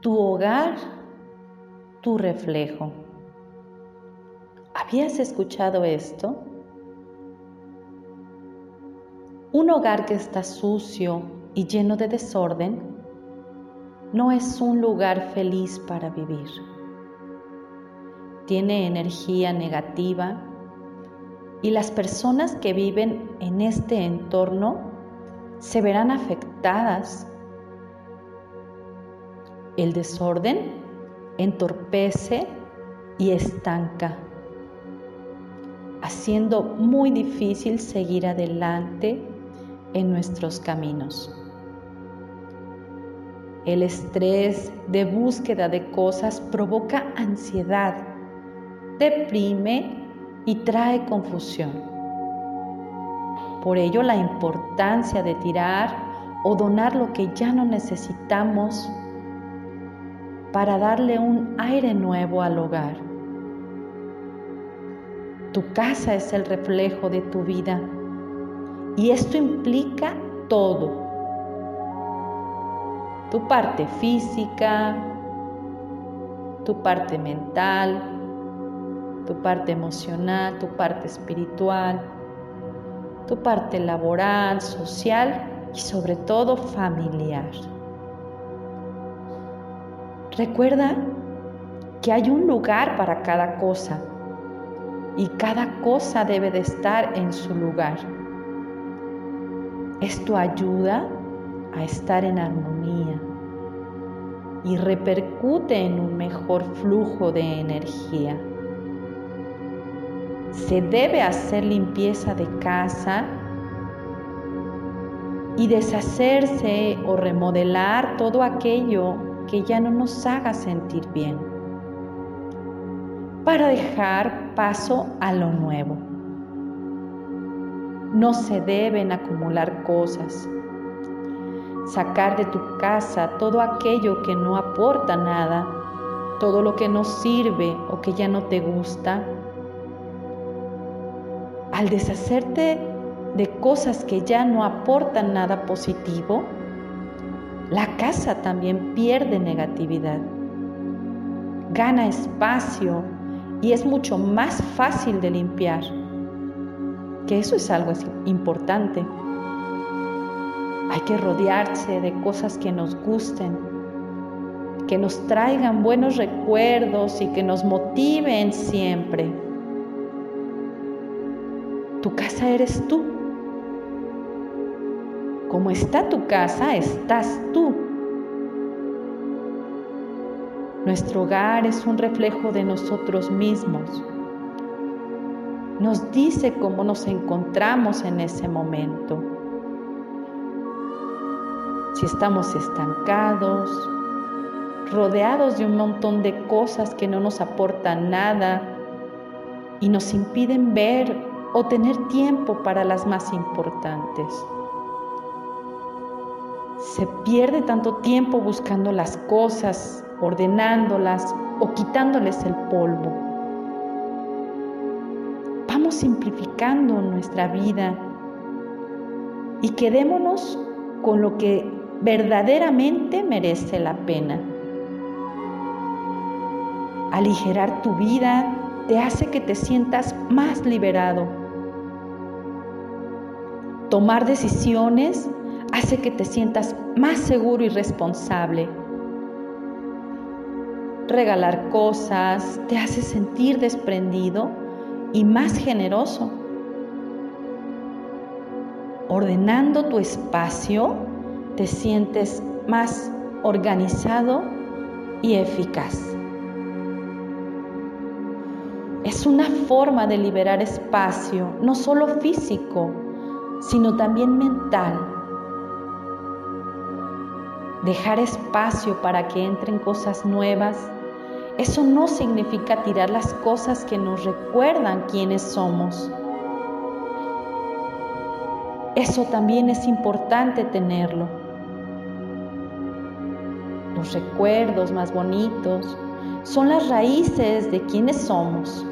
tu hogar, tu reflejo. ¿Habías escuchado esto? Un hogar que está sucio y lleno de desorden no es un lugar feliz para vivir. Tiene energía negativa y las personas que viven en este entorno se verán afectadas. El desorden entorpece y estanca, haciendo muy difícil seguir adelante en nuestros caminos. El estrés de búsqueda de cosas provoca ansiedad, deprime y trae confusión. Por ello la importancia de tirar o donar lo que ya no necesitamos para darle un aire nuevo al hogar. Tu casa es el reflejo de tu vida y esto implica todo. Tu parte física, tu parte mental, tu parte emocional, tu parte espiritual, tu parte laboral, social y sobre todo familiar. Recuerda que hay un lugar para cada cosa y cada cosa debe de estar en su lugar. Esto ayuda a estar en armonía y repercute en un mejor flujo de energía. Se debe hacer limpieza de casa y deshacerse o remodelar todo aquello que ya no nos haga sentir bien para dejar paso a lo nuevo. No se deben acumular cosas. Sacar de tu casa todo aquello que no aporta nada, todo lo que no sirve o que ya no te gusta. Al deshacerte de cosas que ya no aportan nada positivo, la casa también pierde negatividad, gana espacio y es mucho más fácil de limpiar que eso es algo importante. Hay que rodearse de cosas que nos gusten, que nos traigan buenos recuerdos y que nos motiven siempre. Tu casa eres tú. Como está tu casa, estás tú. Nuestro hogar es un reflejo de nosotros mismos nos dice cómo nos encontramos en ese momento. Si estamos estancados, rodeados de un montón de cosas que no nos aportan nada y nos impiden ver o tener tiempo para las más importantes. Se pierde tanto tiempo buscando las cosas, ordenándolas o quitándoles el polvo simplificando nuestra vida y quedémonos con lo que verdaderamente merece la pena. Aligerar tu vida te hace que te sientas más liberado. Tomar decisiones hace que te sientas más seguro y responsable. Regalar cosas te hace sentir desprendido y más generoso. Ordenando tu espacio, te sientes más organizado y eficaz. Es una forma de liberar espacio, no solo físico, sino también mental. Dejar espacio para que entren cosas nuevas eso no significa tirar las cosas que nos recuerdan quiénes somos. Eso también es importante tenerlo. Los recuerdos más bonitos son las raíces de quienes somos.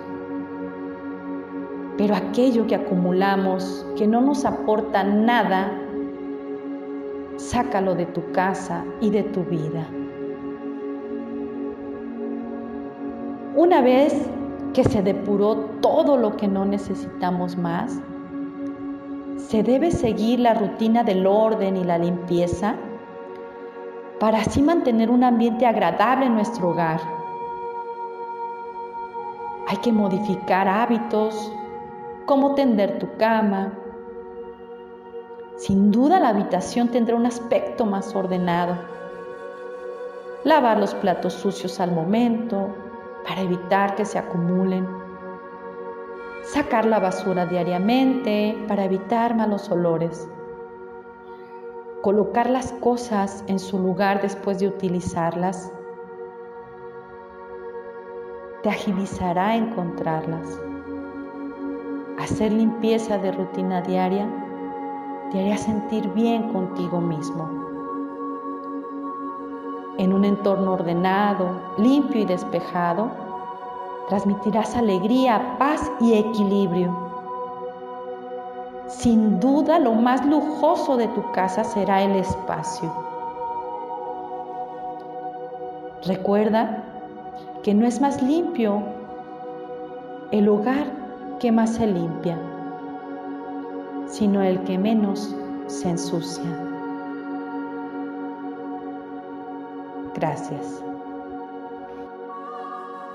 Pero aquello que acumulamos, que no nos aporta nada, sácalo de tu casa y de tu vida. Una vez que se depuró todo lo que no necesitamos más, se debe seguir la rutina del orden y la limpieza para así mantener un ambiente agradable en nuestro hogar. Hay que modificar hábitos, como tender tu cama. Sin duda la habitación tendrá un aspecto más ordenado. Lavar los platos sucios al momento, para evitar que se acumulen. Sacar la basura diariamente para evitar malos olores. Colocar las cosas en su lugar después de utilizarlas. Te agilizará encontrarlas. Hacer limpieza de rutina diaria te haría sentir bien contigo mismo en un entorno ordenado, limpio y despejado, transmitirás alegría, paz y equilibrio. Sin duda lo más lujoso de tu casa será el espacio. Recuerda que no es más limpio el hogar que más se limpia, sino el que menos se ensucia. Gracias.